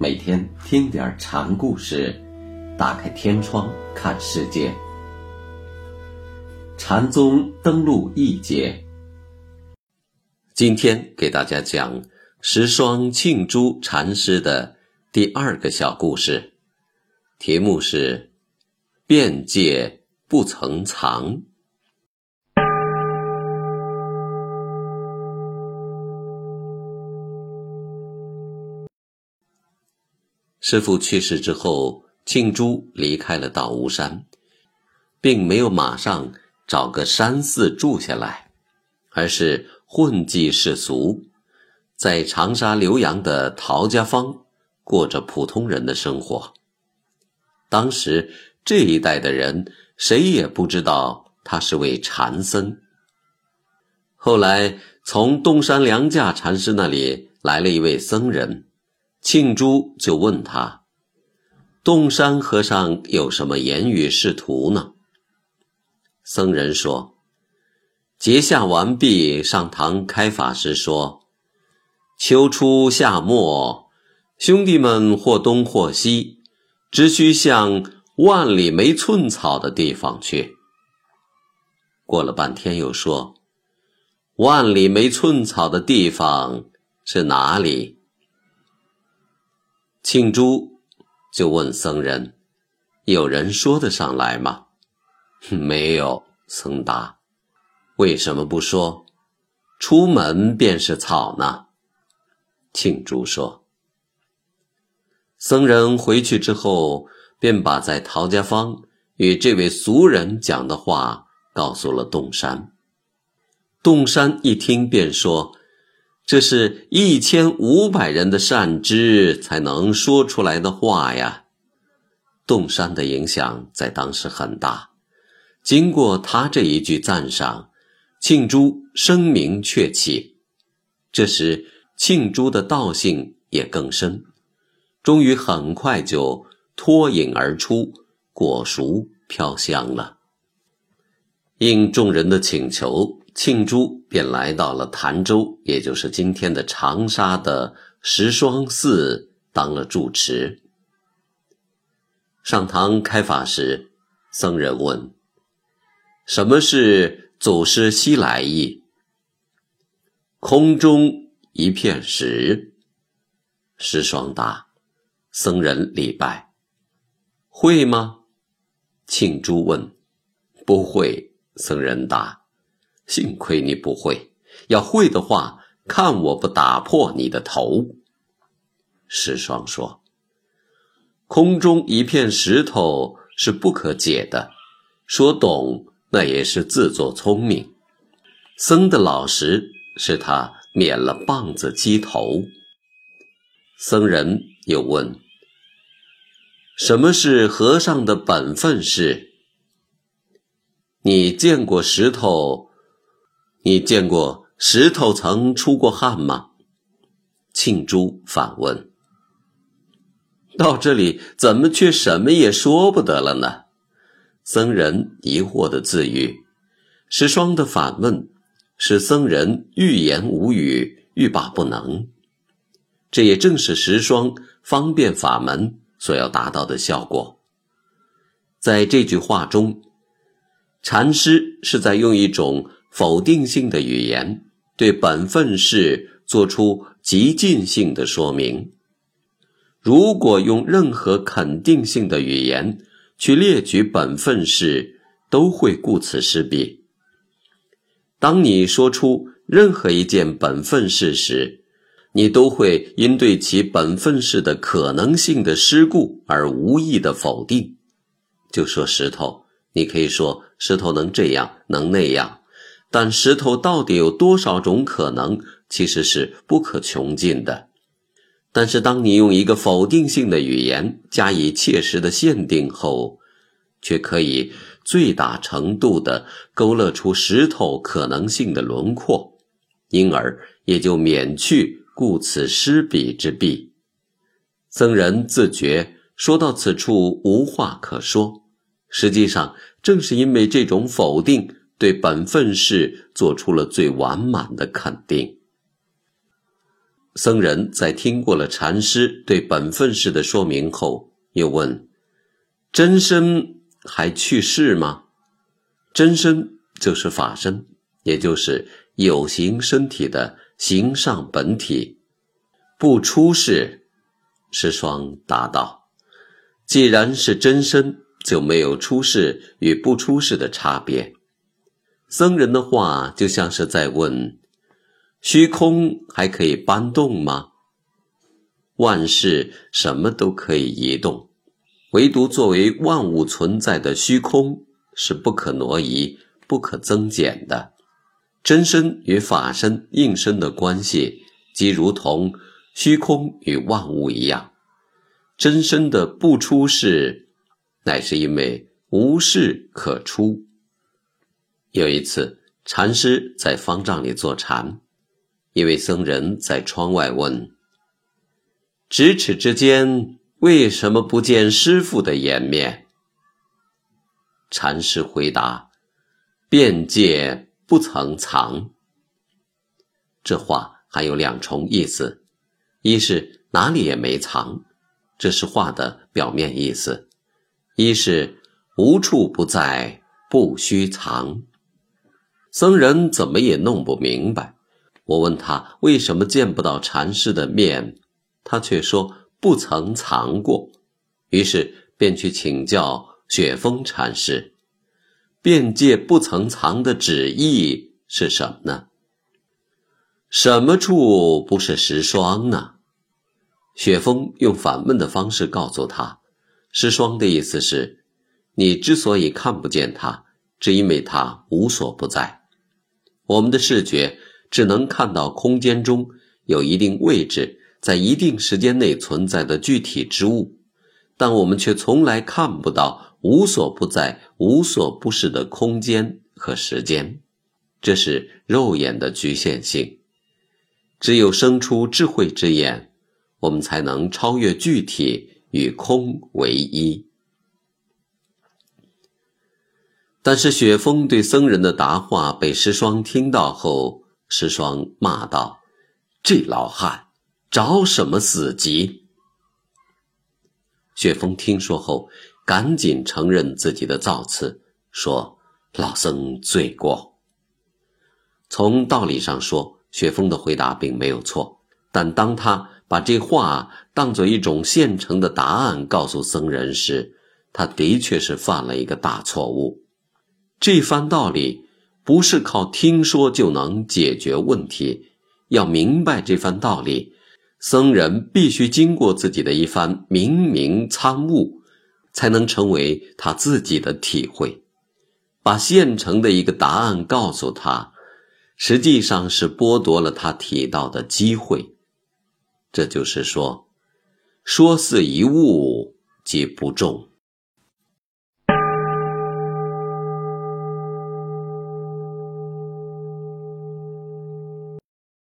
每天听点禅故事，打开天窗看世界。禅宗登陆一节，今天给大家讲十双庆珠禅师的第二个小故事，题目是“边界不曾藏”。师傅去世之后，庆珠离开了道无山，并没有马上找个山寺住下来，而是混迹世俗，在长沙浏阳的陶家坊过着普通人的生活。当时这一代的人谁也不知道他是位禅僧。后来从东山良价禅师那里来了一位僧人。庆珠就问他：“洞山和尚有什么言语仕途呢？”僧人说：“结下完毕，上堂开法时说，秋初夏末，兄弟们或东或西，只需向万里没寸草的地方去。”过了半天，又说：“万里没寸草的地方是哪里？”庆珠就问僧人：“有人说得上来吗？”“没有。”僧答。“为什么不说？出门便是草呢？”庆珠说。僧人回去之后，便把在陶家坊与这位俗人讲的话告诉了洞山。洞山一听，便说。这是一千五百人的善知才能说出来的话呀！洞山的影响在当时很大。经过他这一句赞赏，庆珠声名鹊起。这时，庆珠的道性也更深，终于很快就脱颖而出，果熟飘香了。应众人的请求。庆珠便来到了潭州，也就是今天的长沙的石双寺，当了住持。上堂开法时，僧人问：“什么是祖师西来意？”空中一片石。石双答：“僧人礼拜。”会吗？庆珠问：“不会。”僧人答。幸亏你不会，要会的话，看我不打破你的头。石双说：“空中一片石头是不可解的，说懂那也是自作聪明。僧的老实是他免了棒子击头。”僧人又问：“什么是和尚的本分事？你见过石头？”你见过石头曾出过汗吗？庆珠反问。到这里怎么却什么也说不得了呢？僧人疑惑的自语。石双的反问，使僧人欲言无语，欲罢不能。这也正是石双方便法门所要达到的效果。在这句话中，禅师是在用一种。否定性的语言对本分事做出极尽性的说明。如果用任何肯定性的语言去列举本分事，都会顾此失彼。当你说出任何一件本分事时，你都会因对其本分事的可能性的失故而无意的否定。就说石头，你可以说石头能这样，能那样。但石头到底有多少种可能，其实是不可穷尽的。但是，当你用一个否定性的语言加以切实的限定后，却可以最大程度地勾勒出石头可能性的轮廓，因而也就免去顾此失彼之弊。僧人自觉说到此处无话可说，实际上正是因为这种否定。对本分事做出了最完满的肯定。僧人在听过了禅师对本分事的说明后，又问：“真身还去世吗？”真身就是法身，也就是有形身体的形上本体，不出世。师双答道：“既然是真身，就没有出世与不出世的差别。”僧人的话就像是在问。虚空还可以搬动吗？万事什么都可以移动，唯独作为万物存在的虚空是不可挪移、不可增减的。真身与法身应身的关系，即如同虚空与万物一样。真身的不出世，乃是因为无事可出。有一次，禅师在方丈里坐禅。一位僧人在窗外问：“咫尺之间，为什么不见师傅的颜面？”禅师回答：“边界不曾藏。”这话还有两重意思：一是哪里也没藏，这是话的表面意思；一是无处不在，不须藏。僧人怎么也弄不明白。我问他为什么见不到禅师的面，他却说不曾藏过，于是便去请教雪峰禅师。辩界不曾藏的旨意是什么呢？什么处不是石霜呢？雪峰用反问的方式告诉他，石霜的意思是，你之所以看不见它，只因为它无所不在。我们的视觉。只能看到空间中有一定位置，在一定时间内存在的具体之物，但我们却从来看不到无所不在、无所不是的空间和时间。这是肉眼的局限性。只有生出智慧之眼，我们才能超越具体与空为一。但是雪峰对僧人的答话被石霜听到后。石霜骂道：“这老汉找什么死急？”雪峰听说后，赶紧承认自己的造次，说：“老僧罪过。”从道理上说，雪峰的回答并没有错，但当他把这话当做一种现成的答案告诉僧人时，他的确是犯了一个大错误。这番道理。不是靠听说就能解决问题，要明白这番道理，僧人必须经过自己的一番明明参悟，才能成为他自己的体会。把现成的一个答案告诉他，实际上是剥夺了他体道的机会。这就是说，说似一物即不中。